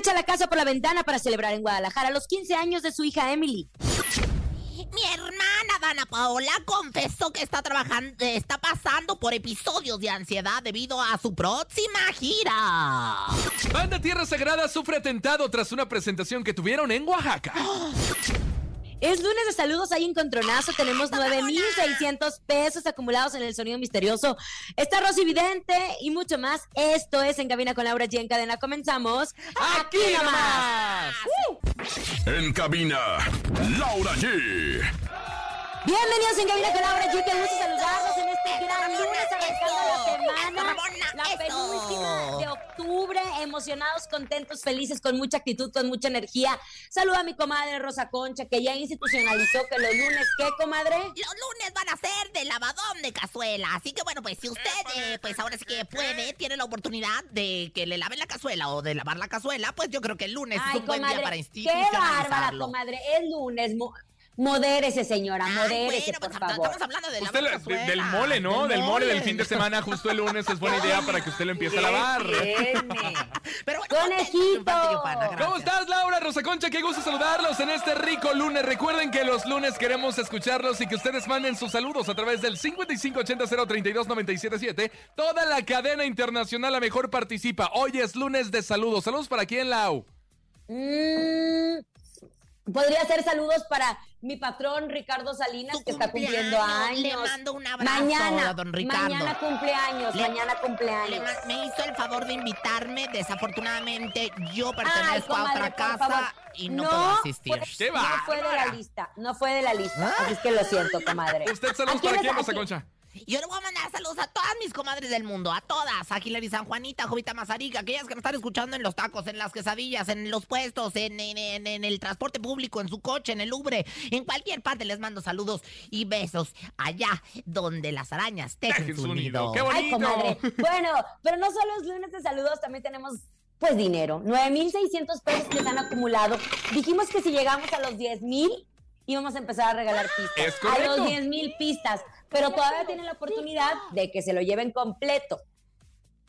echa la casa por la ventana para celebrar en Guadalajara los 15 años de su hija Emily. Mi hermana Dana Paola confesó que está trabajando, está pasando por episodios de ansiedad debido a su próxima gira. Banda Tierra Sagrada sufre atentado tras una presentación que tuvieron en Oaxaca. Es lunes de saludos ahí en Contronazo. Tenemos 9,600 pesos acumulados en el sonido misterioso. Está Rosy Vidente y mucho más. Esto es En Cabina con Laura G. En cadena. Comenzamos. ¡Aquí nomás! En cabina, Laura G. Bienvenidos en Cabina con Laura G. Qué gusto saludarlos gran lunes arrancando la semana. La penúltima de octubre. Emocionados, contentos, felices, con mucha actitud, con mucha energía. Saluda a mi comadre Rosa Concha, que ya institucionalizó que los lunes, ¿qué, comadre? Los lunes van a ser de lavadón de cazuela. Así que bueno, pues si usted, eh, pues ahora sí que puede, tiene la oportunidad de que le laven la cazuela o de lavar la cazuela, pues yo creo que el lunes es un buen día para qué bárbara, institucionalizarlo. comadre. Es lunes. Mo- modérese, señora, Ay, modérese, bueno, pues, por favor. Estamos hablando de Usted del mole, ¿no? Del mole del fin de semana, justo el lunes, es buena idea para que usted lo empiece a lavar. Pero bueno, Conejito. ¿Cómo estás, Laura Rosa Concha? Qué gusto saludarlos en este rico lunes. Recuerden que los lunes queremos escucharlos y que ustedes manden sus saludos a través del 5580-032-977. Toda la cadena internacional a mejor participa. Hoy es lunes de saludos. ¿Saludos para quién, Lau? Mm, Podría ser saludos para mi patrón Ricardo Salinas, que está cumpliendo años. le mando un abrazo mañana, a don Ricardo. Mañana cumpleaños, Le- mañana Le cumpleaños. ma- me hizo el favor de invitarme. Desafortunadamente, yo Ay, pertenezco a otra casa y no, puedo asistir. fue- ¡Qué no fue de la lista, no fue de la lista. ¿Ah? Así es que lo siento, comadre. ¿Usted saludos ¿A para quién- Concha? Yo le voy a mandar saludos a todas mis comadres del mundo, a todas, a Hilary San Juanita, Jovita Mazarica, aquellas que me están escuchando en los tacos, en las quesadillas, en los puestos, en, en- en- en el transporte público, en su coche, en el Ubre, en cualquier parte les mando saludos y besos allá donde las arañas tejen su nido. ¡Qué Ay, bonito! comadre. Bueno, pero no solo es lunes de saludos, también tenemos pues dinero. 9,600 pesos que se han acumulado. Dijimos que si llegamos a los 10,000 íbamos a empezar a regalar pistas. Es a los 10,000 pistas. Pero todavía tienen la oportunidad de que se lo lleven completo.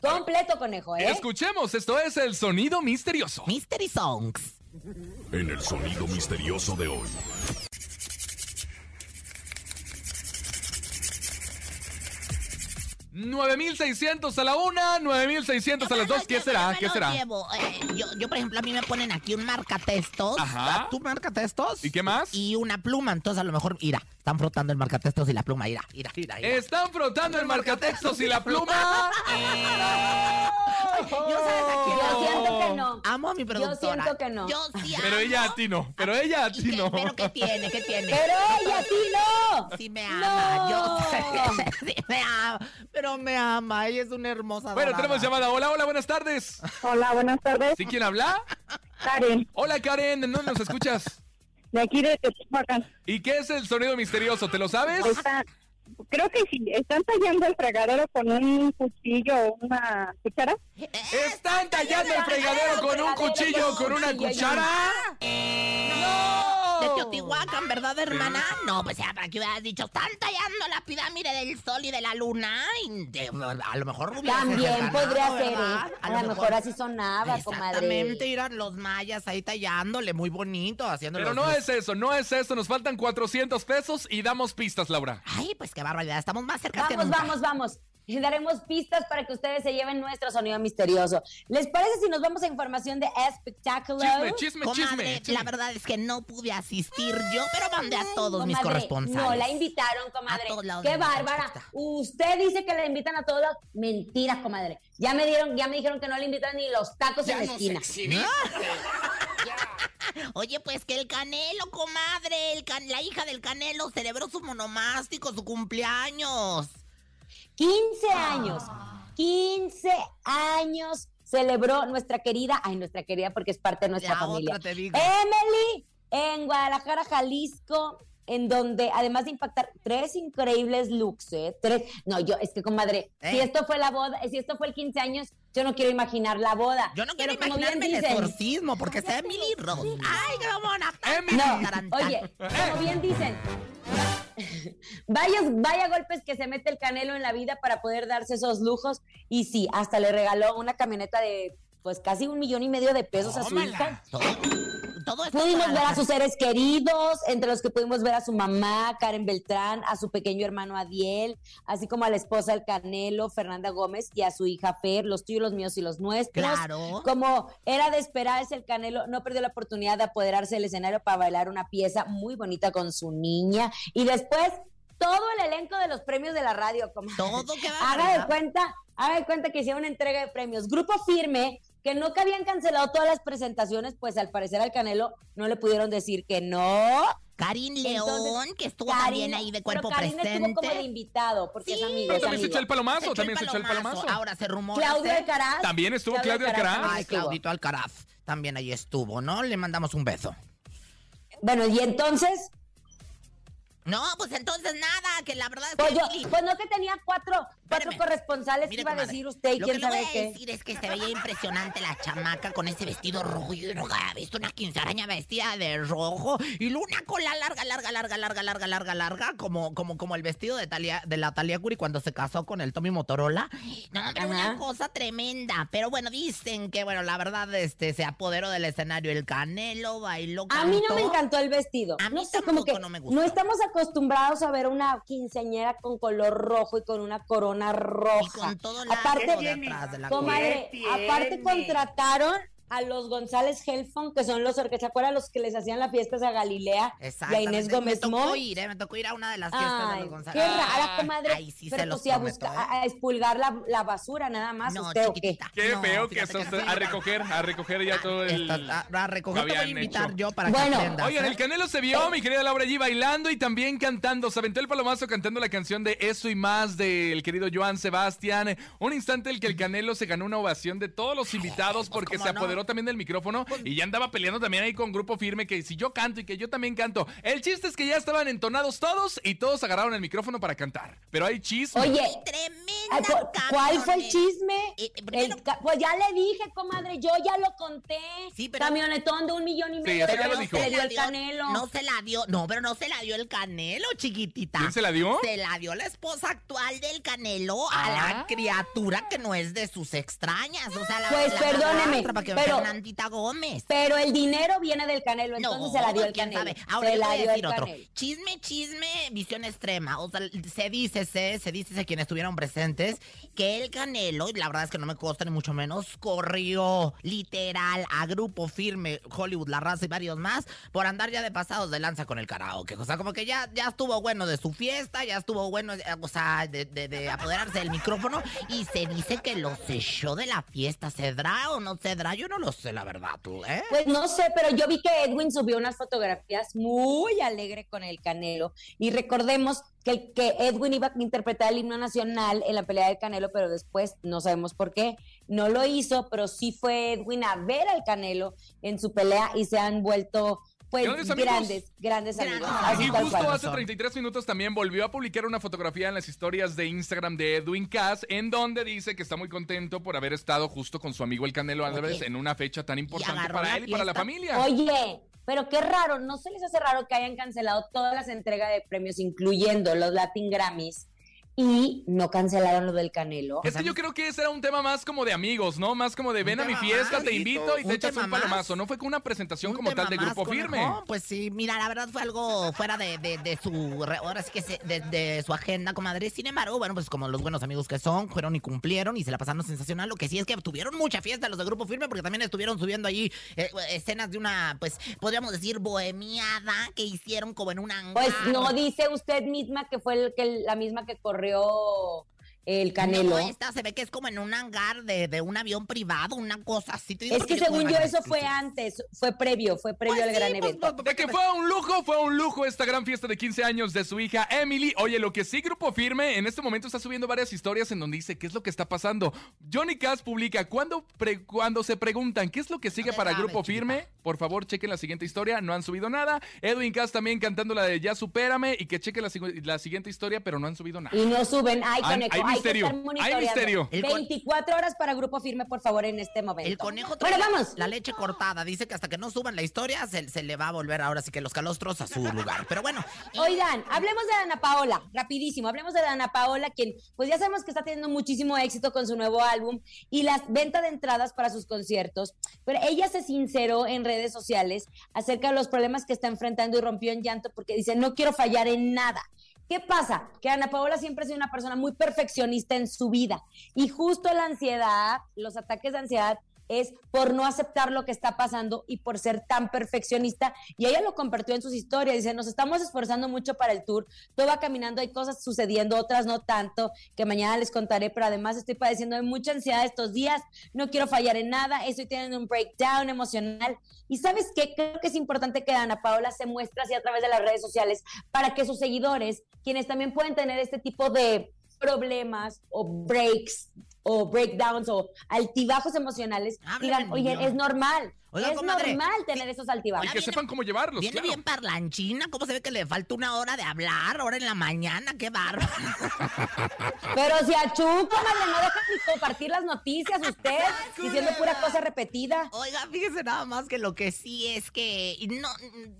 Completo, conejo, ¿eh? Escuchemos, esto es el sonido misterioso. Mystery Songs. En el sonido misterioso de hoy. $9,600 a la una, 9,600 a las dos. ¿Qué será? ¿Qué será? llevo. Eh, yo, yo, por ejemplo, a mí me ponen aquí un marcatextos. Ajá. ¿Tú marcatextos? ¿Y qué más? Y una pluma. Entonces, a lo mejor, mira, están frotando el marcatextos y la pluma. Mira, mira, mira. Están frotando el marcatextos y la pluma. Yo, ¿sabes a quién Yo siento que no. Amo a mi productora. siento que no. Yo sí Pero ella a ti no. Pero ella a ¿Y ti no. ¿Pero qué tiene? ¿Qué tiene? Pero ella a ti no. Sí me ama, No. yo sé, sí me ama, pero me ama, ella es una hermosa Bueno, tenemos llamada. Hola, hola, buenas tardes. Hola, buenas tardes. ¿Sí quién habla? Karen, Hola Karen, ¿de dónde nos escuchas? De aquí de Teotihuacán. ¿Y qué es el sonido misterioso? ¿Te lo sabes? Está, creo que sí, están tallando el fregadero con un cuchillo o una cuchara. ¿Están tallando el fregadero con un cuchillo, con una cuchara? ¡No! De Teotihuacán, ¿verdad, hermana? No, pues ya, para que hubieras dicho, están tallando la pirámide del sol y de la luna. Y de- a lo mejor También podría ser, ¿eh? A lo mejor así sonaba, comadre. Exactamente, irán los mayas ahí tallándole, muy bonito, haciendo Pero no es eso, no es eso. Nos faltan 400 pesos y damos pistas, Laura. Ay, pues qué barbaridad, estamos más cerca que Vamos, nunca. vamos, vamos. Y daremos pistas para que ustedes se lleven nuestro sonido misterioso. ¿Les parece si nos vamos a información de Spectacular? Chisme, chisme, Comadre, chisme. chisme. la verdad es que no pude asistir yo, pero mandé a todos mis corresponsales. No, la invitaron, comadre. A todos lados Qué bárbara. Usted dice que la invitan a todos lados. Mentiras, comadre. Ya me dieron, ya me dijeron que no le invitan ni los tacos en la esquina. Oye, pues que el Canelo, comadre, el can- la hija del Canelo celebró su monomástico, su cumpleaños. 15 años. 15 años celebró nuestra querida, ay, nuestra querida porque es parte de nuestra La familia. otra te digo. Emily en Guadalajara, Jalisco, en donde además de impactar tres increíbles looks, ¿eh? Tres, no, yo, es que comadre, si ¿Eh? esto fue la boda, si esto fue el 15 años, yo no quiero imaginar la boda. Yo no quiero Pero imaginarme el exorcismo, porque sea Emily Rose. ¡Ay, qué mamona! Emily. No, oye, como bien dicen, vaya, vaya golpes que se mete el canelo en la vida para poder darse esos lujos. Y sí, hasta le regaló una camioneta de pues casi un millón y medio de pesos a su hija. Todo, esto Pudimos para ver a sus seres queridos, entre los que pudimos ver a su mamá, Karen Beltrán, a su pequeño hermano Adiel, así como a la esposa del Canelo, Fernanda Gómez, y a su hija Fer, los tuyos, los míos y los nuestros. Claro. Como era de esperarse, el Canelo no perdió la oportunidad de apoderarse del escenario para bailar una pieza muy bonita con su niña. Y después, todo el elenco de los premios de la radio. Como... Todo que Haga de cuenta, haga de cuenta que hicieron una entrega de premios. Grupo Firme, que no que habían cancelado todas las presentaciones, pues al parecer al Canelo no le pudieron decir que no. Karin Entonces, León, que estuvo Karin- también ahí de cuerpo pero Karin presente. estuvo como de invitado, porque es Sí, amigo, Pero es también se amigo. echó el palomazo, Echó también se echó el palomazo. Ahora se rumora. Claudio Alcaraz. También estuvo Claudio Alcaraz. también Ay. Claudito Alcaraz. También ahí estuvo, ¿no? Le mandamos un beso. Bueno, y entonces, No, pues entonces nada, que la verdad es que pues, yo, Emily- pues no que tenía cuatro, cuatro corresponsales que iba a decir usted y Lo quién que le voy sabe a qué. decir es que se veía impresionante la chamaca con ese vestido rojo. Yo nunca había visto una quinceañera vestida de rojo. Y una cola larga, larga, larga, larga, larga, larga, larga, como, como, como el vestido de, Talia, de la Talia Curi cuando se casó con el Tommy Motorola. No, pero una cosa tremenda. Pero bueno, dicen que, bueno, la verdad, este, se apoderó del escenario el Canelo, bailó, A mí no me cantó. encantó el vestido. A mí no sé, como que no me gustó. no estamos acostumbrados a ver una quinceañera con color rojo y con una corona roja. Y con todo el aparte, de atrás de la comadre, ¿Qué aparte contrataron a los González Helfon, que son los que se acuerdan los que les hacían las fiestas a Galilea y a. Inés me Gómez tocó Mont. ir, eh, me tocó ir a una de las fiestas de los González. qué rara, comadre. Ay, sí pero se los pues sí, a, buscar, ¿eh? a expulgar la, la basura nada más, No, usted qué. chiquitita. Qué No, feo que eso sí, a recoger, a recoger ya todo el... Esta- a, a recoger te voy a invitar hecho. yo para Bueno, que aprendas. Oigan, ¿eh? el Canelo se vio, mi querida Laura, allí bailando y también cantando. Se aventó el palomazo cantando la canción de Eso y Más del querido Joan Sebastián. Un instante en el que el Canelo se ganó una ovación de todos los invitados porque ¿cómo se no? También del micrófono y ya andaba peleando también ahí con Grupo Firme que si yo canto y que yo también canto. El chiste es que ya estaban entonados todos y todos agarraron el micrófono para cantar. Pero hay chisme. Oye, Tremenda Ay, ¿cu- ¿Cuál fue el chisme? Eh, eh, El pues ya le dije, comadre, yo ya lo conté. Sí, pero- Camionetón de un millón y medio de ya lo pesos dijo. le dio el canelo. No se la dio, no, pero no se la dio el Canelo, chiquitita. ¿Quién se la dio? Se la dio la esposa actual del Canelo a Ah. la criatura que no es de sus extrañas. O sea, la, Pues la perdóneme, pero- Fernandita Gómez. Pero el dinero viene del canelo, entonces se la dio el canelo. sabe. Ahora se yo te la voy a decir otro. Chisme, chisme, visión extrema. O sea, se dice, se, se dice quienes estuvieron presentes que el Canelo, y la verdad es que no me consta ni mucho menos, corrió literal a grupo firme, Hollywood, La Raza y varios más, por andar ya de pasados de lanza con el karaoke. O sea, como que ya, ya estuvo bueno de su fiesta, ya estuvo bueno, eh, o sea, de, de- de apoderarse del micrófono, y se dice que los echó de la fiesta. ¿Cedrá o no cedrá? Yo no lo sé, la verdad, tú, ¿eh? Pues no sé, pero yo vi que Edwin subió unas fotografías muy alegre con el Canelo. Y recordemos que, que Edwin iba a interpretar el himno nacional en la pelea del Canelo, pero después no sabemos por qué. No lo hizo, pero sí fue Edwin a ver al Canelo en su pelea y se han vuelto pues Grandes amigos. grandes, grandes amigos. Así Y justo hace 33 minutos también volvió a publicar una fotografía en las historias de Instagram de Edwin Cass, en donde dice que está muy contento por haber estado justo con su amigo el Canelo Álvarez en una fecha tan importante para él y para la familia. Oye, pero qué raro, ¿no se les hace raro que hayan cancelado todas las entregas de premios, incluyendo los Latin Grammys, y no cancelaron lo del Canelo? Es que yo creo que ese era un tema más como de amigos, ¿no? Más como de ven a mi fiesta, más, te invito y te echas un más. palomazo. No fue con una presentación Un como tal de grupo firme. Pues sí, mira, la verdad fue algo fuera de, de- de su, ahora sí que se- de, de su agenda, comadre. Sin embargo, bueno, pues como los buenos amigos que son, fueron y cumplieron y se la pasaron sensacional. Lo que sí es que tuvieron mucha fiesta los de grupo firme porque también estuvieron subiendo allí eh, escenas de una, pues, podríamos decir, bohemiada que hicieron como en un hangar. Pues no dice usted misma que fue el, que la misma que corrió 哟。El Canelo. No, esta se ve que es como en un hangar de, de un avión privado, una cosa así. Te digo es que según yo eso fue antes, fue previo, fue previo Pues al sí, gran pues, evento. pues, De que fue un lujo, fue un lujo esta gran fiesta de 15 años de su hija Emily. Oye, lo que sí Grupo Firme en este momento está subiendo varias historias en donde dice qué es lo que está pasando. Johnny Cass publica cuando, pre- cuando se preguntan qué es lo que sigue para Grupo. Firme, por favor chequen la siguiente historia, no han subido nada. Edwin Cass también cantando la de Ya supérame y que chequen la, la siguiente historia, pero no han subido nada. Y no suben, ay, Hay- conejo, misterio, hay misterio. El con- 24 horas para Grupo Firme, por favor, en este momento. El conejo trae Bueno, la- vamos. la leche cortada. Dice que hasta que no suban la historia se, se le va a volver ahora sí que los calostros a su lugar. Pero bueno. Oigan, hablemos de Ana Paola, rapidísimo, hablemos de Ana Paola, quien pues ya sabemos que está teniendo muchísimo éxito con su nuevo álbum y las ventas de entradas para sus conciertos, pero ella se sinceró en redes sociales acerca de los problemas que está enfrentando y rompió en llanto porque dice, no quiero fallar en nada. ¿Qué pasa? Que Ana Paola siempre ha sido una persona muy perfeccionista en su vida y justo la ansiedad, los ataques de ansiedad es por no aceptar lo que está pasando y por ser tan perfeccionista. Y ella lo compartió en sus historias. Dice, nos estamos esforzando mucho para el tour. Todo va caminando, hay cosas sucediendo, otras no tanto, que mañana les contaré, pero además estoy padeciendo de mucha ansiedad estos días. No quiero fallar en nada. Estoy teniendo un breakdown emocional. Y sabes qué? Creo que es importante que Ana Paola se muestre así a través de las redes sociales para que sus seguidores, quienes también pueden tener este tipo de problemas o breaks o breakdowns o altibajos emocionales, Háblame digan, oye, es normal. Oiga, es comadre, normal tener esos altibajos. Y que sepan cómo llevarlos, Viene claro. bien parlanchina. ¿Cómo se ve que le falta una hora de hablar? Ahora en la mañana. ¡Qué bárbaro! Pero si a Chu, comadre, no deja ni compartir las noticias usted, diciendo pura cosa repetida. Oiga, fíjese nada más que lo que sí es que. No,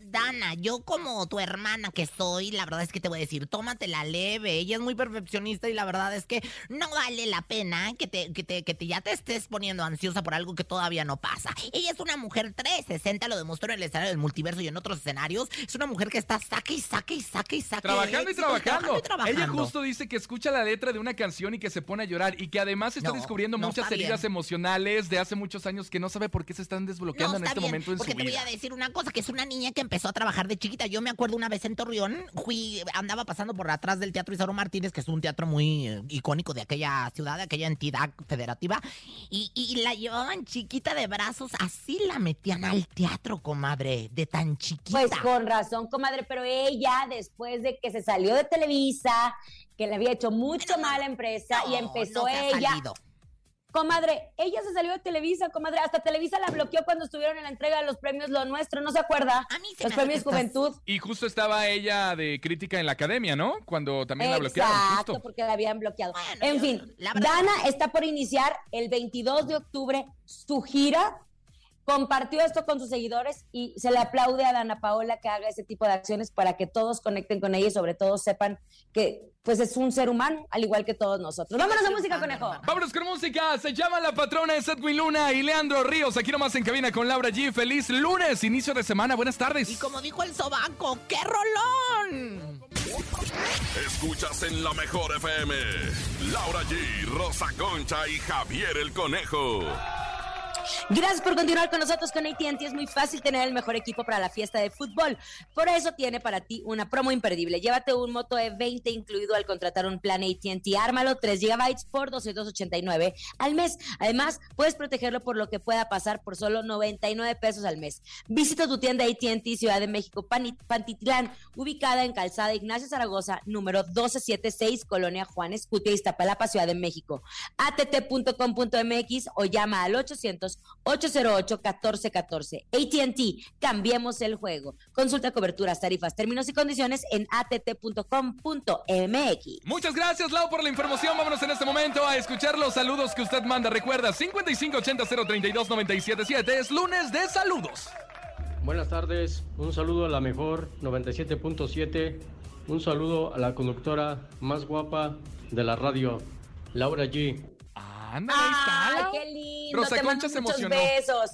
Dana, yo como tu hermana que soy, la verdad es que te voy a decir, tómatela leve. Ella es muy perfeccionista y la verdad es que no vale la pena que te, que te, que te- ya te estés poniendo ansiosa por algo que todavía no pasa. Ella es una mujer 360, lo demostró en el escenario del multiverso y en otros escenarios. Es una mujer que está saque y saque y saque y saque. Trabajando y trabajando. y trabajando. Ella justo dice que escucha la letra de una canción y que se pone a llorar y que además está No, descubriendo no muchas está heridas bien. emocionales de hace muchos años que no sabe por qué se están desbloqueando en está este bien, momento en porque te voy a decir una cosa, que es una niña que empezó a trabajar de chiquita. Yo me acuerdo una vez en Torreón, fui, andaba pasando por atrás del Teatro Isauro Martínez, que es un teatro muy eh, icónico de aquella ciudad, de aquella entidad federativa, y, y la llevaban chiquita de brazos, así la metían al teatro, comadre, de tan chiquita. Pues con razón, comadre, pero ella, después de que se salió de Televisa, que le había hecho mucho mal a la empresa y empezó no ella. Comadre, ella se salió de Televisa, comadre. Hasta Televisa la bloqueó cuando estuvieron en la entrega de los premios Lo Nuestro, ¿no se acuerda? A mí se Los me premios Juventud. Y justo estaba ella de crítica en la academia, ¿no? Cuando también la bloquearon. Exacto, porque la habían bloqueado. Bueno, en yo- fin, Dana está por iniciar el 22 de octubre su gira. Compartió esto con sus seguidores y se le aplaude a Dana Paola que haga ese tipo de acciones para que todos conecten con ella y sobre todo sepan que pues es un ser humano, al igual que todos nosotros. Vámonos a música, conejo. Vámonos con música. Se llama La Patrona es Edwin Luna y Leandro Ríos. Aquí nomás en cabina con Laura G. Feliz lunes, inicio de semana. Buenas tardes. Y como dijo el sobaco, ¡qué rolón! Escuchas en la mejor FM. Laura G, Rosa Concha y Javier el Conejo. Gracias por continuar con nosotros con AT&T. Es muy fácil tener el mejor equipo para la fiesta de fútbol. Por eso tiene para ti una promo imperdible. Llévate un Moto E20 incluido al contratar un plan AT&T. Ármalo 3 GB por 289 al mes. Además, puedes protegerlo por lo que pueda pasar por solo 99 pesos al mes. Visita tu tienda AT&T Ciudad de México Pantitlán, ubicada en Calzada Ignacio Zaragoza, número 1276, Colonia Juan Escutia, Iztapalapa, Ciudad de México. att.com.mx o llama al 800-808-1414. AT&T, cambiemos el juego. Consulta coberturas, tarifas, términos y condiciones en att.com.mx. Muchas gracias, Lau, por la información. Vámonos en este momento a escuchar los saludos que usted manda. Recuerda, 5580-032-977 es lunes de saludos. Buenas tardes, un saludo a la mejor 97.7, un saludo a la conductora más guapa de la radio, Laura G. Anda, ahí está. ¡Ay, Lau. qué lindo! Rosa Te Concha mando se muchos emocionó. besos.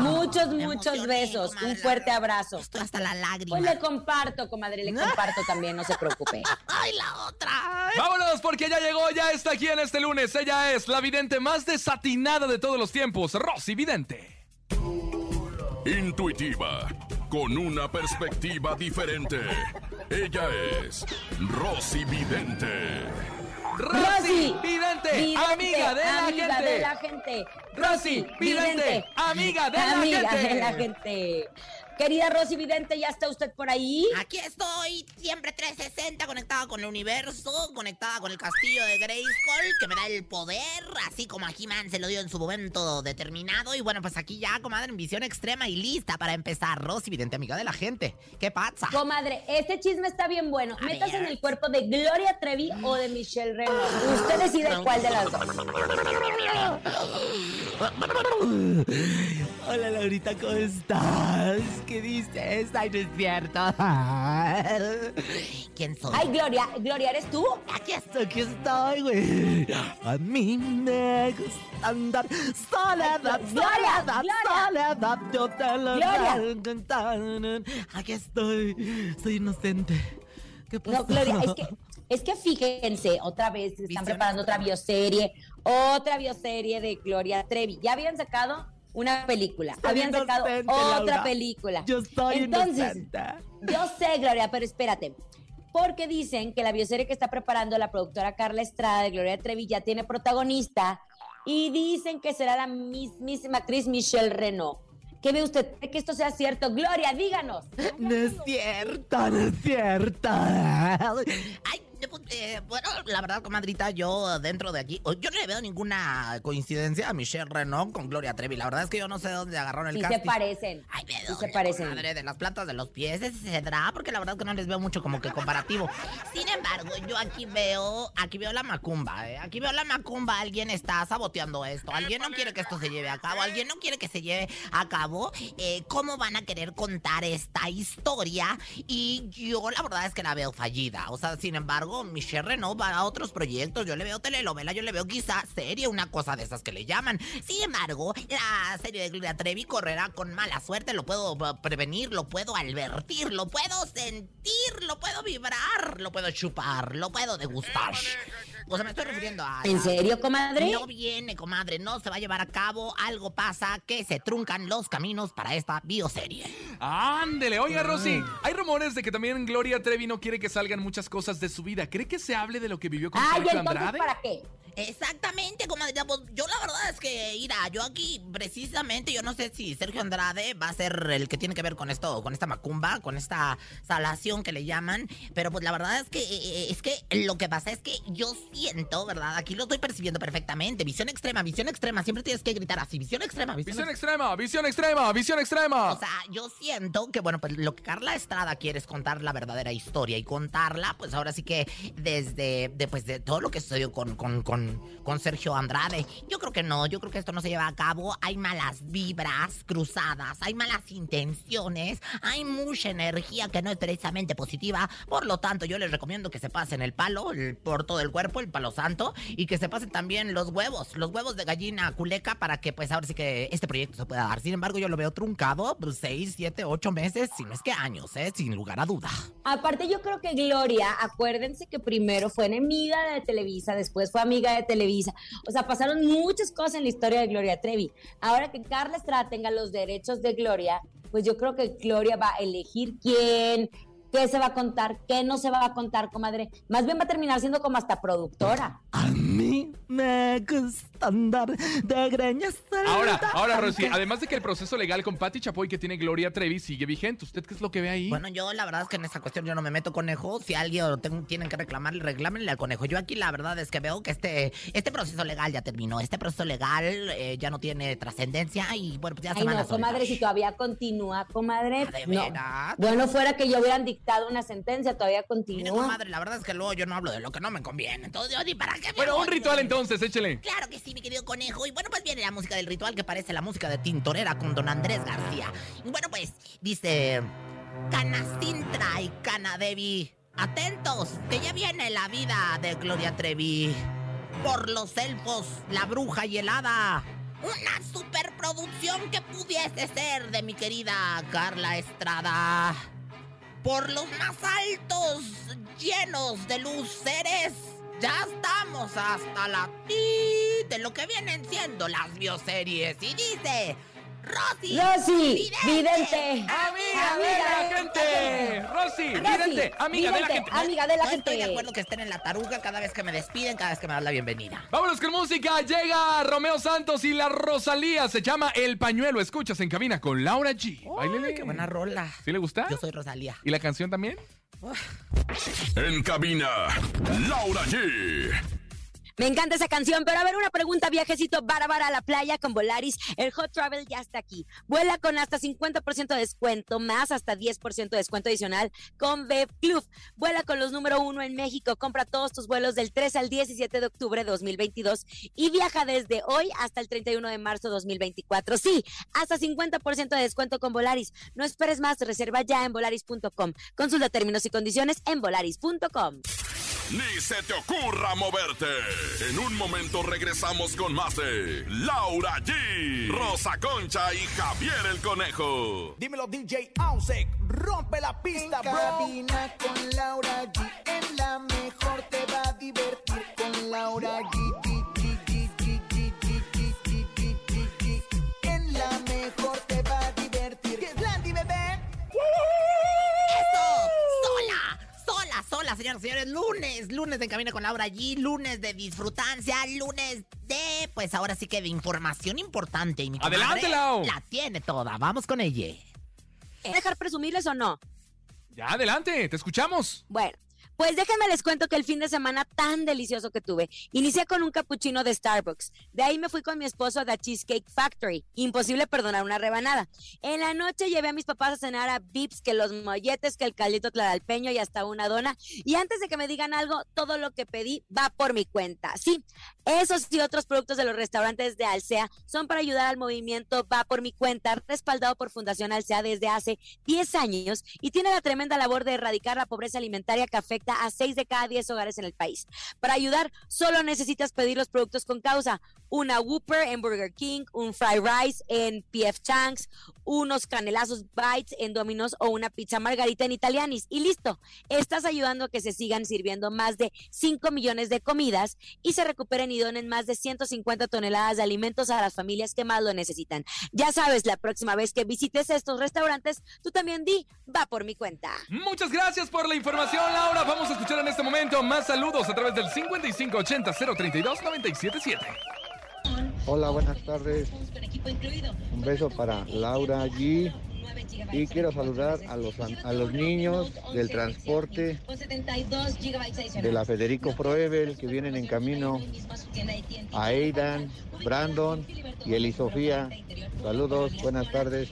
muchos, me muchos emocioné, besos. comadre, Un fuerte abrazo. Estoy hasta la lágrima. Pues le comparto, comadre, le comparto también, no se preocupe. ¡Ay, la otra! Vámonos porque ya llegó, ya está aquí en este lunes. Ella es la vidente más desatinada de todos los tiempos, Rosy Vidente. Intuitiva, con una perspectiva diferente. Ella es Rosy Vidente. Rosy Vidente, Vidente, amiga de la amiga gente. de la gente. Rosy Vidente, amiga de la amiga gente. de la gente. Querida Rosy Vidente, ¿ya está usted por ahí? Aquí estoy, siempre 360, conectada con el universo, conectada con el castillo de Grayskull, que me da el poder, así como a He-Man se lo dio en su momento determinado. Y bueno, pues aquí ya, comadre, en visión extrema y lista para empezar. Rosy, vidente amiga de la gente. ¿Qué pasa? Comadre, este chisme está bien bueno. A Métase ver. en el cuerpo de Gloria Trevi o de Michelle Renaud. Usted decide cuál de las dos. Hola, Laurita, ¿cómo estás? ¿Qué dices? Ay, no es cierto. ¿Quién soy? Ay, Gloria, Gloria, ¿eres tú? Aquí estoy, aquí estoy, güey. A mí me gusta andar soledad, Gloria, soledad, Gloria. soledad. Yo te lo Gloria. voy cantar. Aquí estoy, soy inocente. ¿Qué pasó? No, Gloria, es que, es que fíjense, otra vez están preparando otra bioserie, otra bioserie de Gloria Trevi. Ya habían sacado una película, habían sacado inocente, otra Laura. película. Yo soy Entonces, inocente. Yo sé, Gloria, pero espérate. Porque dicen que la bioserie que está preparando la productora Carla Estrada de Gloria Trevi ya tiene protagonista y dicen que será la mismísima actriz Michelle Renaud. ¿Qué ve usted? ¿Cree que esto sea cierto? Gloria, díganos. No es cierto, no es cierto. Ay, eh, bueno, la verdad, comadrita, yo dentro de aquí, yo no le veo ninguna coincidencia a Michelle Renaud con Gloria Trevi. La verdad es que yo no sé de dónde agarraron el Sí se casting. parecen. Ay, ¿de Sí se parecen. Madre, de las plantas de los pies, ese se será, porque la verdad es que no les veo mucho como que comparativo. Sin embargo, yo aquí veo, aquí veo la macumba, ¿eh? Aquí veo la macumba, alguien está saboteando esto, alguien no quiere que esto se lleve a cabo, alguien no quiere que se lleve a cabo. Eh, ¿Cómo van a querer contar esta historia? Y yo la verdad es que la veo fallida. O sea, sin embargo, Michelle Renaud va a otros proyectos, yo le veo telenovela, yo le veo quizá serie, una cosa de esas que le llaman. Sin embargo, la serie de Gloria Trevi correrá con mala suerte, lo puedo eh, prevenir, lo puedo advertir, lo puedo sentir, lo puedo vibrar, lo puedo chupar, lo puedo degustar. O sea, me estoy refiriendo a... ¿En serio, comadre? No viene, comadre, no se va a llevar a cabo, algo pasa que se truncan los caminos para esta bioserie. Ándele, oiga Rosy, hay rumores de que también Gloria Trevi no quiere que salgan muchas cosas de su vida. ¿Cree que se hable de lo que vivió con Ay, entonces, Andrade? ¿para qué? Exactamente, comadre. Pues, yo la verdad es que, mira, yo aquí precisamente, yo no sé si Sergio Andrade va a ser el que tiene que ver con esto, con esta macumba, con esta salación que le llaman, pero pues la verdad es que, eh, es que lo que pasa es que yo siento, ¿verdad? Aquí lo estoy percibiendo perfectamente. Visión extrema, visión extrema, siempre tienes que gritar así, visión extrema, visión, Visión extrema. extrema, visión extrema, visión extrema. O sea, yo siento que, bueno, pues lo que Carla Estrada quiere es contar la verdadera historia y contarla, pues ahora sí que desde de, pues, de todo lo que sucedió con, con, con, con Sergio Andrade. Yo creo que no, yo creo que esto no se lleva a cabo. Hay malas vibras cruzadas, hay malas intenciones, hay mucha energía que no es precisamente positiva. Por lo tanto, yo les recomiendo que se pasen el palo el, por todo el cuerpo, el palo santo, y que se pasen también los huevos, los huevos de gallina culeca para que pues ahora sí que este proyecto se pueda dar. Sin embargo, yo lo veo truncado, pues, seis, siete, ocho meses, si no es que años, ¿eh? Sin lugar a duda. Aparte, yo creo que Gloria, acuérdense que primero fue enemiga de Televisa, después fue amiga de Televisa. O sea, pasaron muchas cosas en la historia de Gloria Trevi. Ahora que Carla Estrada tenga los derechos de Gloria, pues yo creo que Gloria va a elegir quién, qué se va a contar, qué no se va a contar, comadre. Más bien va a terminar siendo como hasta productora. A mí me gusta andar de greñas Ahora, ahora, Rosy, además de que el proceso legal con Patti Chapoy que tiene Gloria Trevi sigue vigente, ¿usted qué es lo que ve ahí? Bueno, yo la verdad es que en esta cuestión yo no me meto conejo. Si alguien lo ten- tienen que reclamarle, reclámenle al conejo. Yo aquí la verdad es que veo que este, este proceso legal ya terminó. Este proceso legal eh, ya no tiene trascendencia y bueno, pues ya se Ay, van no, a comadre, si todavía continúa, comadre. ¿de no. Bueno, fuera que yo hubieran dictado una sentencia, todavía continúa. comadre, la verdad es que luego yo no hablo de lo que no me conviene. Entonces, ni para qué me Bueno, un ritual entonces, échele. Claro que sí, mi querido conejo. Y bueno, pues viene la música del ritual que parece la música de Tintorera con don Andrés García. Y bueno, pues dice... Canacintra y Canadevi. Atentos, que ya viene la vida de Gloria Trevi. Por los elfos, la bruja y el hada. Una superproducción que pudiese ser de mi querida Carla Estrada. Por los más altos, llenos de luz seres. Ya estamos hasta la ti de lo que vienen siendo las bioseries. Y dice, Rosy. Rosy, vidente. Amiga de la gente. Rosy, vidente, amiga de la gente. Amiga de la no gente. estoy de acuerdo que estén en la taruga cada vez que me despiden, cada vez que me dan la bienvenida. Vámonos con música. Llega Romeo Santos y la Rosalía. Se llama El Pañuelo. Escuchas en cabina con Laura G. Báilele. Ay, qué buena rola. ¿Sí le gusta? Yo soy Rosalía. ¿Y la canción también? En cabina, Laura G. Me encanta esa canción, pero a ver, una pregunta, viajecito bárbara a la playa con Volaris. El Hot Travel ya está aquí. Vuela con hasta 50% de descuento, más hasta 10% de descuento adicional con Bev Club. Vuela con los número uno en México. Compra todos tus vuelos del 3 al 17 de octubre de 2022 y viaja desde hoy hasta el 31 de marzo de 2024. Sí, hasta 50% de descuento con Volaris. No esperes más, reserva ya en volaris.com. Consulta términos y condiciones en volaris.com. Ni se te ocurra moverte. En un momento regresamos con más de Laura G, Rosa Concha y Javier el Conejo. Dímelo DJ Ausek, rompe la pista, en cabina con Laura G, en la mejor te va a divertir con Laura G, ¡Sola, sola, señoras y señores! Lunes, lunes de Camino con Laura G, lunes de disfrutancia, lunes de, pues ahora sí que de información importante. Y mi comadre Adelante, Lau. La tiene toda, vamos con ella. ¿Dejar presumirles o no? Ya, adelante, te escuchamos. Bueno, pues déjenme les cuento que el fin de semana tan delicioso que tuve, inicié con un cappuccino de Starbucks. De ahí me fui con mi esposo a The Cheesecake Factory. Imposible perdonar una rebanada. En la noche llevé a mis papás a cenar a Vips, que los molletes, que el caldito tlaralpeño y hasta una dona. Y antes de que me digan algo, todo lo que pedí va por mi cuenta. Sí, esos y otros productos de los restaurantes de Alsea son para ayudar al movimiento Va por mi cuenta, respaldado por Fundación Alsea desde hace 10 años y tiene la tremenda labor de erradicar la pobreza alimentaria que afecta a 6 de cada 10 hogares en el país. Para ayudar, solo necesitas pedir los productos con causa. Una Whopper en Burger King, un Fried Rice en PF Chang's, unos canelazos Bites en Domino's o una pizza margarita en Italianis. Y listo, estás ayudando a que se sigan sirviendo más de 5 millones de comidas y se recuperen y donen más de 150 toneladas de alimentos a las familias que más lo necesitan. Ya sabes, la próxima vez que visites estos restaurantes, tú también di, va por mi cuenta. Muchas gracias por la información, Laura. Vamos a escuchar en este momento más saludos a través del 5580-032-977. Hola, buenas tardes. Un beso para Laura allí. Y quiero saludar a los, a los niños del transporte de la Federico Proebel que vienen en camino. A Aidan, Brandon y Eli Sofía. Saludos, buenas tardes.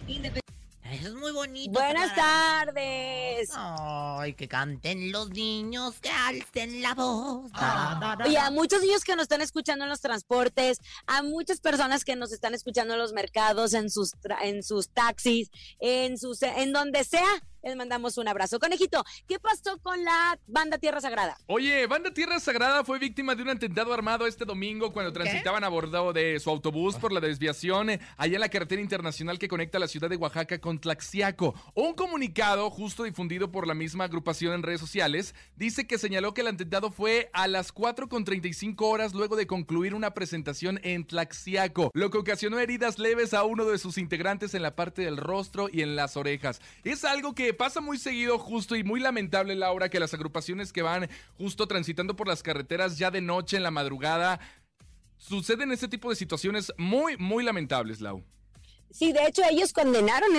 Eso es muy bonito. Buenas tardes. Ay, que canten los niños, que alcen la voz. Da, da, da, Oye, da. a muchos niños que nos están escuchando en los transportes, a muchas personas que nos están escuchando en los mercados, en sus en sus taxis, en sus en donde sea, les mandamos un abrazo. Conejito, ¿qué pasó con la banda Tierra Sagrada? Oye, Banda Tierra Sagrada fue víctima de un atentado armado este domingo cuando transitaban a bordo de su autobús por la desviación eh, allá en la carretera internacional que conecta la ciudad de Oaxaca con Tlaxiaco. Un comunicado justo difundido por la misma agrupación en redes sociales dice que señaló que el atentado fue a las 4.35 horas luego de concluir una presentación en Tlaxiaco, lo que ocasionó heridas leves a uno de sus integrantes en la parte del rostro y en las orejas. Es algo que pasa muy seguido justo y muy lamentable, Laura, que las agrupaciones que van justo transitando por las carreteras ya de noche en la madrugada suceden este tipo de situaciones muy, muy lamentables, Lau. Sí, de hecho ellos condenaron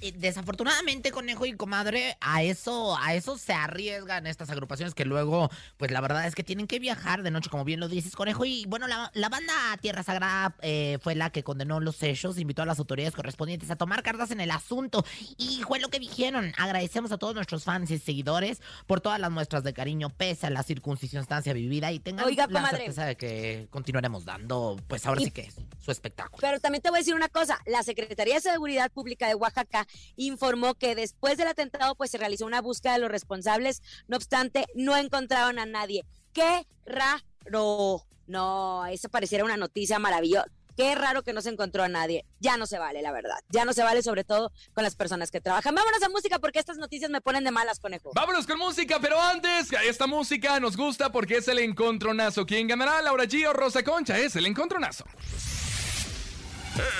Desafortunadamente, conejo y comadre, a eso, a eso se arriesgan estas agrupaciones que luego, pues la verdad es que tienen que viajar de noche, como bien lo dices, conejo. Y bueno, la, la banda Tierra Sagrada eh, fue la que condenó los hechos, invitó a las autoridades correspondientes a tomar cartas en el asunto. Y fue lo que dijeron. Agradecemos a todos nuestros fans y seguidores por todas las muestras de cariño, pese a la circunstancia vivida. Y tengan Oiga, la comadre. certeza de que continuaremos dando, pues ahora Y- sí que su espectáculo. Pero también te voy a decir una cosa, la Secretaría de Seguridad Pública de Oaxaca informó que después del atentado pues se realizó una búsqueda de los responsables, no obstante no encontraron a nadie. ¡Qué raro! No, eso pareciera una noticia maravillosa. Qué raro que no se encontró a nadie. Ya no se vale, la verdad. Ya no se vale, sobre todo con las personas que trabajan. Vámonos a música porque estas noticias me ponen de malas, conejo. Vámonos con música, pero antes, esta música nos gusta porque es el encontronazo. ¿Quién ganará, Laura G o Rosa Concha? Es el encontronazo.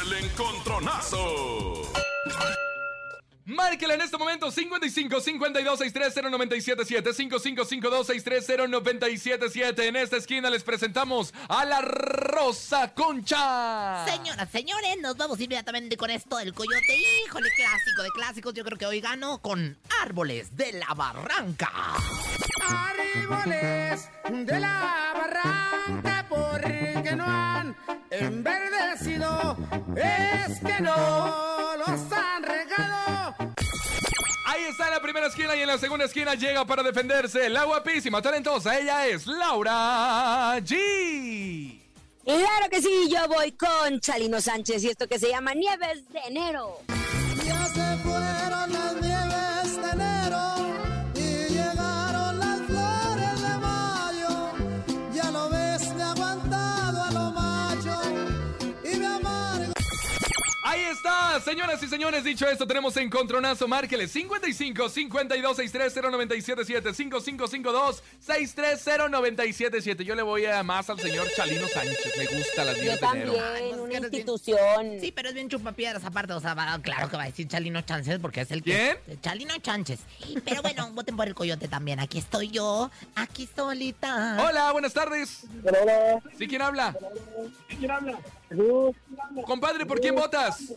El encontronazo. Márquela en este momento 55 52 630 977 5552 630 977 En esta esquina les presentamos a la Rosa Concha. Señoras, señores, nos vamos inmediatamente con esto del coyote. Híjole, clásico de clásicos. Yo creo que hoy gano con Árboles de la Barranca. Árboles de la barranca porque no han enverdecido, es que no los han. Ahí está en la primera esquina y en la segunda esquina llega para defenderse la guapísima, talentosa. Ella es Laura G. Claro que sí, yo voy con Chalino Sánchez y esto que se llama Nieves de Enero. Señoras y señores, dicho esto, tenemos encontronazo, márquele 55 52 630 977 5552 630 977 Yo le voy a más al señor Chalino Sánchez, me gusta las Yo nieves de enero. también, pues, una bien- institución. Sí, pero es bien chupapiedras aparte. O sea, va- claro que va a decir Chalino Chances porque es el que. ¿Quién? Chalino Chances. Pero bueno, voten por el coyote también. Aquí estoy yo, aquí solita. Hola, buenas tardes. Hola, ¿Sí quién habla? ¿quién habla? Jesús, Compadre, ¿por quién votas?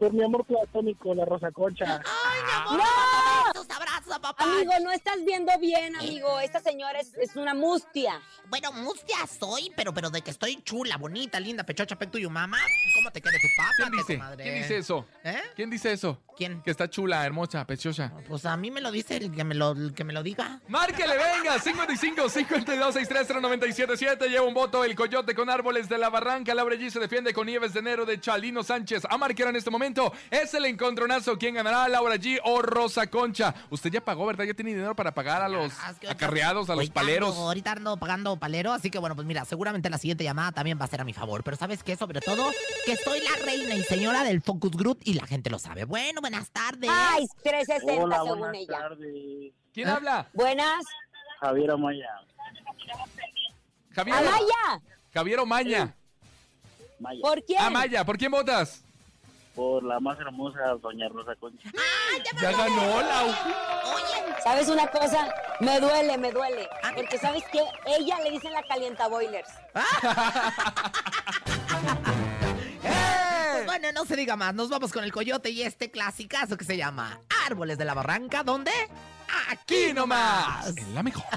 por mi amor platónico, la Rosa Concha. ¡Ay, mi amor! ¡No! ¡Besos, abrazos, papá! Amigo, no estás viendo bien, amigo. Esta señora es, es una mustia. Bueno, mustia soy, pero pero de que estoy chula, bonita, linda, pechocha, pecto y mamá. ¿Cómo te quiere tu papá, ¿Quién dice? ¿Quién dice eso? ¿Eh? ¿Quién dice eso? ¿Quién? Que está chula, hermosa, preciosa. Pues a mí me lo dice el que me lo, el que me lo diga. Márquele, venga, 55 52 630 977 Lleva un voto el coyote con árboles de la barranca. Laura G se defiende con Nieves de enero de Chalino Sánchez. A marcar en este momento es el encontronazo. ¿Quién ganará, Laura G o Rosa Concha? Usted ya pagó, ¿verdad? Ya tiene dinero para pagar a los Ah, es que ahorita- acarreados, a los paleros. ando- ahorita ando pagando palero, así que bueno, pues mira, seguramente la siguiente llamada también va a ser a mi favor. Pero ¿sabes qué? Sobre todo, que soy la reina y señora del Focus Group y la gente lo sabe. Bueno, buenas tardes. Ay, 360 Hola, según buenas ella. tardes. ¿Quién ¿Eh? habla? Buenas. Javier Amaya. Javier. Amaya, Javier Omaña. Maya. ¿por quién? Amaya, ¿por quién votas? Por la más hermosa doña Rosa Concha. Ya ganó, Lau. Oye, ¿Sabes una cosa? Me duele, me duele. Ah. Porque ¿sabes qué? Ella le dicen la calienta boilers. bueno, no se diga más. Nos vamos con el coyote y este clasicazo que se llama Árboles de la Barranca, ¿dónde? Aquí nomás. En la mejor.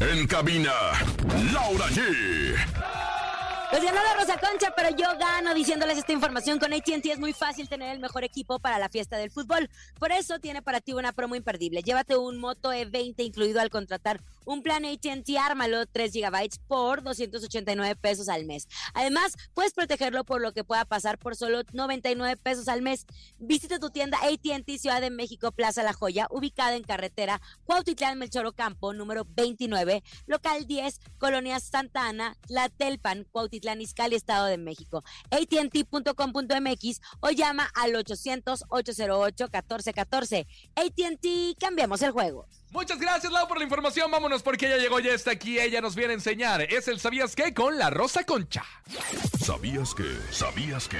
En cabina, Laura G. Pues ganó la Rosa Concha, pero yo gano diciéndoles esta información. Con AT&T es muy fácil tener el mejor equipo para la fiesta del fútbol. Por eso tiene para ti una promo imperdible. Llévate un Moto E20 incluido al contratar un plan AT&T Ármalo 3 GB por 289 pesos al mes. Además, puedes protegerlo por lo que pueda pasar por solo 99 pesos al mes. Visita tu tienda AT&T Ciudad de México Plaza La Joya, ubicada en carretera Cuautitlán Melchoro Campo, número 29, local 10, Colonia Santa Ana, La Telpan, Cuautitlán Izcalli, Estado de México. AT&T.com.mx o llama al 800-808-1414. AT&T, cambiamos el juego. Muchas gracias, Lau, por la información. Vámonos porque ella llegó, ya está aquí. Ella nos viene a enseñar. Es el ¿Sabías qué? con la Rosa Concha. ¿Sabías que? ¿Sabías que?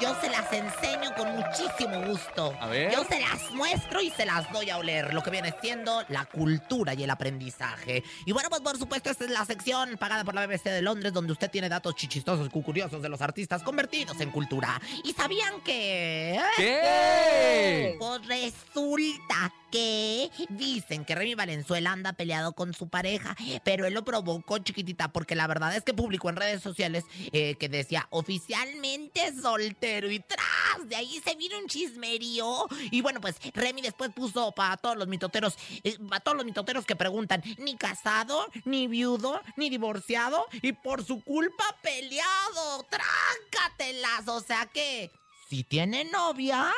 Yo se las enseño con muchísimo gusto. A ver. Yo se las muestro y se las doy a oler. Lo que viene siendo la cultura y el aprendizaje. Y bueno, pues por supuesto, esta es la sección pagada por la BBC de Londres, donde usted tiene datos chichistosos y curiosos de los artistas convertidos en cultura. ¿Y sabían que? ¿Qué? Pues resulta que dicen que Remy Valenzuela anda peleado con su pareja, pero él lo provocó chiquitita porque la verdad es que publicó en redes sociales eh, que decía oficialmente soltero y tras de ahí se vino un chismerío. Y bueno pues Remy después puso para todos los mitoteros, eh, para todos los mitoteros que preguntan ni casado, ni viudo, ni divorciado y por su culpa peleado, tráncatelas, o sea que si tiene novia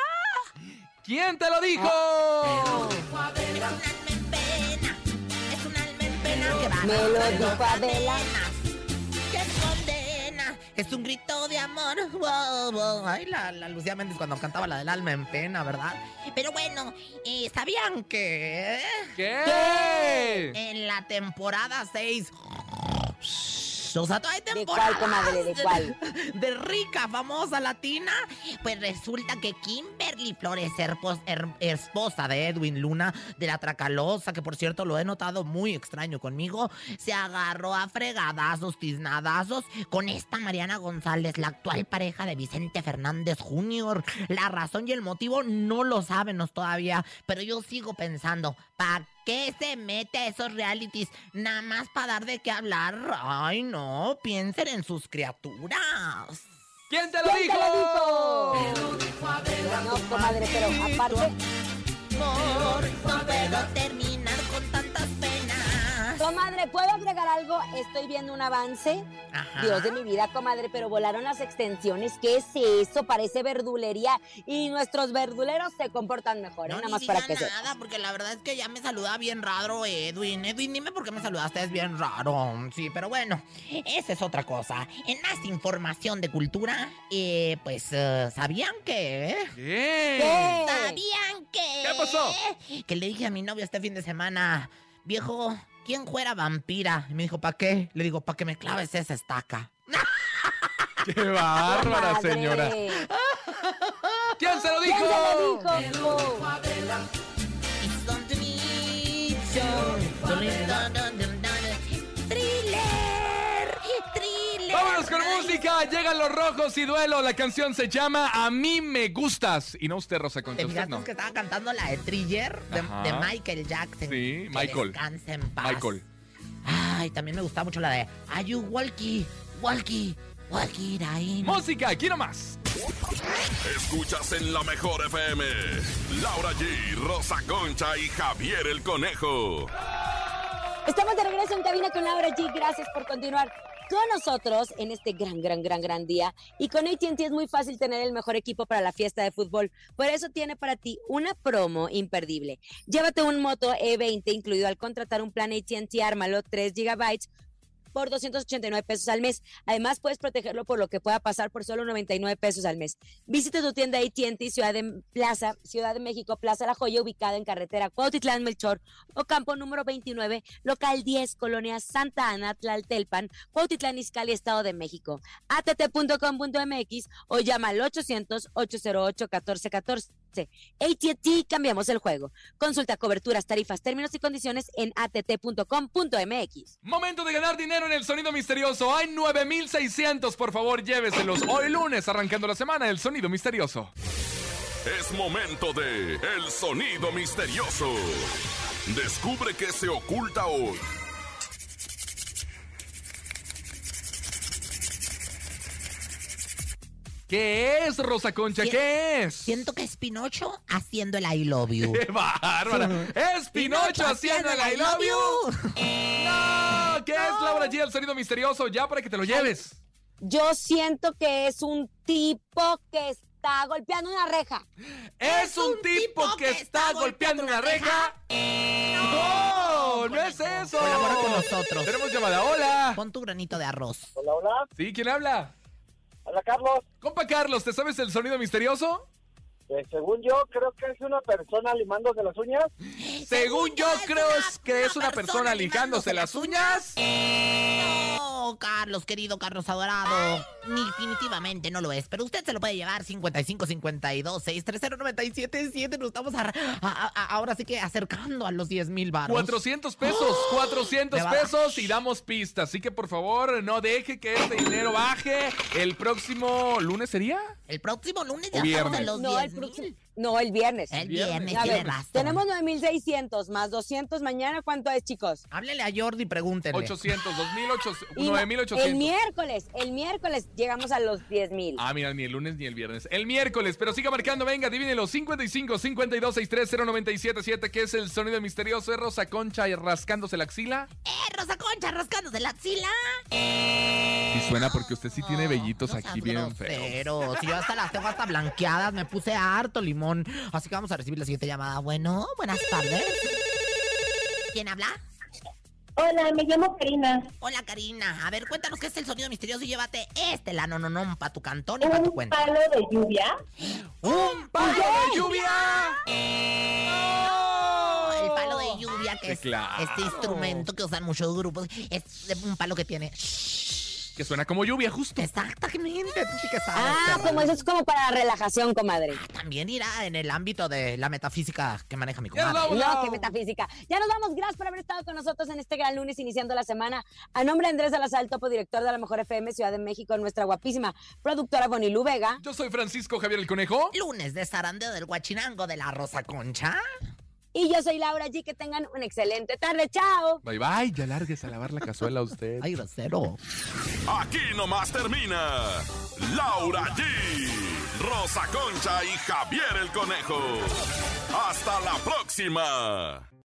¿Quién te lo dijo? es un alma en pena, es un alma en pena que va Me lo dijo Adela. que condena, es un grito de amor. Wow, wow. Ay, la, la Lucía Méndez cuando cantaba la del alma en pena, ¿verdad? Pero bueno, eh, ¿sabían que ¿Qué? en la temporada 6... O sea, todavía hay ¿De cuál, temporadas comadre? ¿De cuál? de rica, famosa latina. Pues resulta que Kimberly Flores, herpos- her- esposa de Edwin Luna, de la Tracalosa, que por cierto lo he notado muy extraño conmigo, se agarró a fregadazos, tiznadazos con esta Mariana González, la actual pareja de Vicente Fernández Jr. La razón y el motivo no lo sabemos todavía, pero yo sigo pensando, ¿para qué se mete a esos realities? Nada más para dar de qué hablar. Ay, no, piensen en sus criaturas. ¿Quién te lo ¿Quién dijo? te lo dijo? No, comadre, pero aparte, no ¿puedo agregar algo? Estoy viendo un avance. Ajá. Dios de mi vida, comadre, pero volaron las extensiones. ¿Qué es eso? Parece verdulería. Y nuestros verduleros se comportan mejor, ¿eh? No, Nada ni más diga para que nada, porque la verdad es que ya me saluda bien raro Edwin. Edwin, dime por qué me saludaste, es bien raro. Sí, pero bueno, esa es otra cosa. En más información de cultura, eh, pues, eh, ¿sabían que? ¿Qué? ¿Qué? ¿Sabían que? ¿Qué pasó? Que le dije a mi novio este fin de semana, viejo, ¿quién fuera vampira? Y me dijo, ¿para qué? Le digo, para que me claves esa estaca. ¡Qué bárbara, Comadre. señora! ¿Quién se lo ¿Quién dijo? se lo dijo? Música. Llegan los rojos y duelo. La canción se llama A mí me gustas. Y no usted, Rosa Concha. ¿Te Usted no. que estaba cantando la de Thriller de, Michael Jackson? Sí, Que Michael. descanse en paz. Michael. Ay, también me gusta mucho la de Are you walkie, walkie, walkie rain? Música, quiero más. Escuchas en la mejor FM. Laura G, Rosa Concha y Javier el Conejo. Estamos de regreso en cabina con Laura G. Gracias por continuar con nosotros en este gran, gran, gran, gran día. Y con AT&T es muy fácil tener el mejor equipo para la fiesta de fútbol. Por eso tiene para ti una promo imperdible. Llévate un Moto E20 incluido al contratar un plan AT&T Ármalo 3 GB por 289 pesos al mes. Además, puedes protegerlo por lo que pueda pasar por solo 99 pesos al mes. Visita tu tienda AT&T Ciudad de Plaza, Ciudad de México, Plaza La Joya, ubicada en carretera Cuautitlán Melchor o campo número 29, local 10, colonia Santa Ana, Tlaltelpan, Cuautitlán Izcalli, Estado de México. att.com.mx o llama al 800-808-1414. AT&T, cambiamos el juego. Consulta coberturas, tarifas, términos y condiciones en att.com.mx. Momento de ganar dinero en el sonido misterioso. Hay 9600. Por favor, lléveselos. Hoy lunes, arrancando la semana, el sonido misterioso. Es momento de El Sonido Misterioso. Descubre qué se oculta hoy. ¿Qué es, Rosa Concha? ¿Qué es? Siento que es Pinocho haciendo el I love you. ¡Qué bárbara! ¡Es Pinocho haciendo el I love you! ¡No! ¿Qué es, Laura G, el sonido misterioso? Ya para que te lo lleves. Yo siento que es un tipo que está golpeando una reja. ¿Es un tipo que está golpeando una reja? ¡No! ¡No es eso! Colabora con nosotros. Tenemos llamada. ¡Hola! Pon tu granito de arroz. Hola, hola. ¿Sí? ¿Quién habla? Hola, Carlos. Compa Carlos, ¿te sabes el sonido misterioso? Eh, según yo, creo que es una persona limándose las uñas. Según yo, creo es que es una persona lijándose las uñas. No, Carlos, querido Carlos adorado. Definitivamente no lo es. Pero usted se lo puede llevar 55 52 630 977. Nos estamos a- a- a- ahora sí que acercando a los 10 mil baros. 400 pesos, 400 Me va. pesos y damos pistas. Así que por favor, no deje que este dinero baje. El próximo lunes sería. El próximo lunes ya estamos en los No, 10 el próximo- mil. No, el viernes. El viernes. A ver, razón. tenemos 9,600 más 200 mañana. ¿Cuánto es, chicos? Háblele a Jordi y pregúntenle. 800, 2800, Y no- 9800. El miércoles, el miércoles llegamos a los 10 mil. Ah, mira, ni el lunes ni el viernes. El miércoles, pero siga marcando, venga, adivínelo. 55 52 63 0977, que es el sonido misterioso de Rosa Concha y rascándose la axila. ¡Eh, Rosa Concha, rascándose la axila! Y suena porque usted sí tiene vellitos No aquí bien feos. grosero. Si yo hasta las tengo hasta blanqueadas, me puse harto limón. Así que vamos a recibir la siguiente llamada. Bueno, buenas tardes. ¿Quién habla? Hola, me llamo Karina. Hola, Karina. A ver, cuéntanos qué es el sonido misterioso y llévate este la no no no para tu cantón y para tu Un cuenta. palo de lluvia. ¡Un palo de lluvia! ¡No! El palo de lluvia, que Sí, es claro. este instrumento que usan muchos grupos, es un palo que tiene. Que suena como lluvia, justo. Exactamente, tú sí que sabes. Ah, como eso es como para relajación, comadre. También irá en el ámbito de la metafísica que maneja mi comadre. No, vamos. qué metafísica. Ya nos vamos. Gracias por haber estado con nosotros en este gran lunes iniciando la semana. A nombre de Andrés Salazar, topo director de la Mejor FM Ciudad de México, nuestra guapísima productora Bonilú Vega. Yo soy Francisco Javier el Conejo. Lunes de zarandeo del guachinango de la Rosa Concha. Y yo soy Laura G. Que tengan una excelente tarde. Chao. Bye bye, ya largues a lavar la cazuela usted. Ay, grosero. Aquí nomás termina Laura G, Rosa Concha y Javier el Conejo. Hasta la próxima.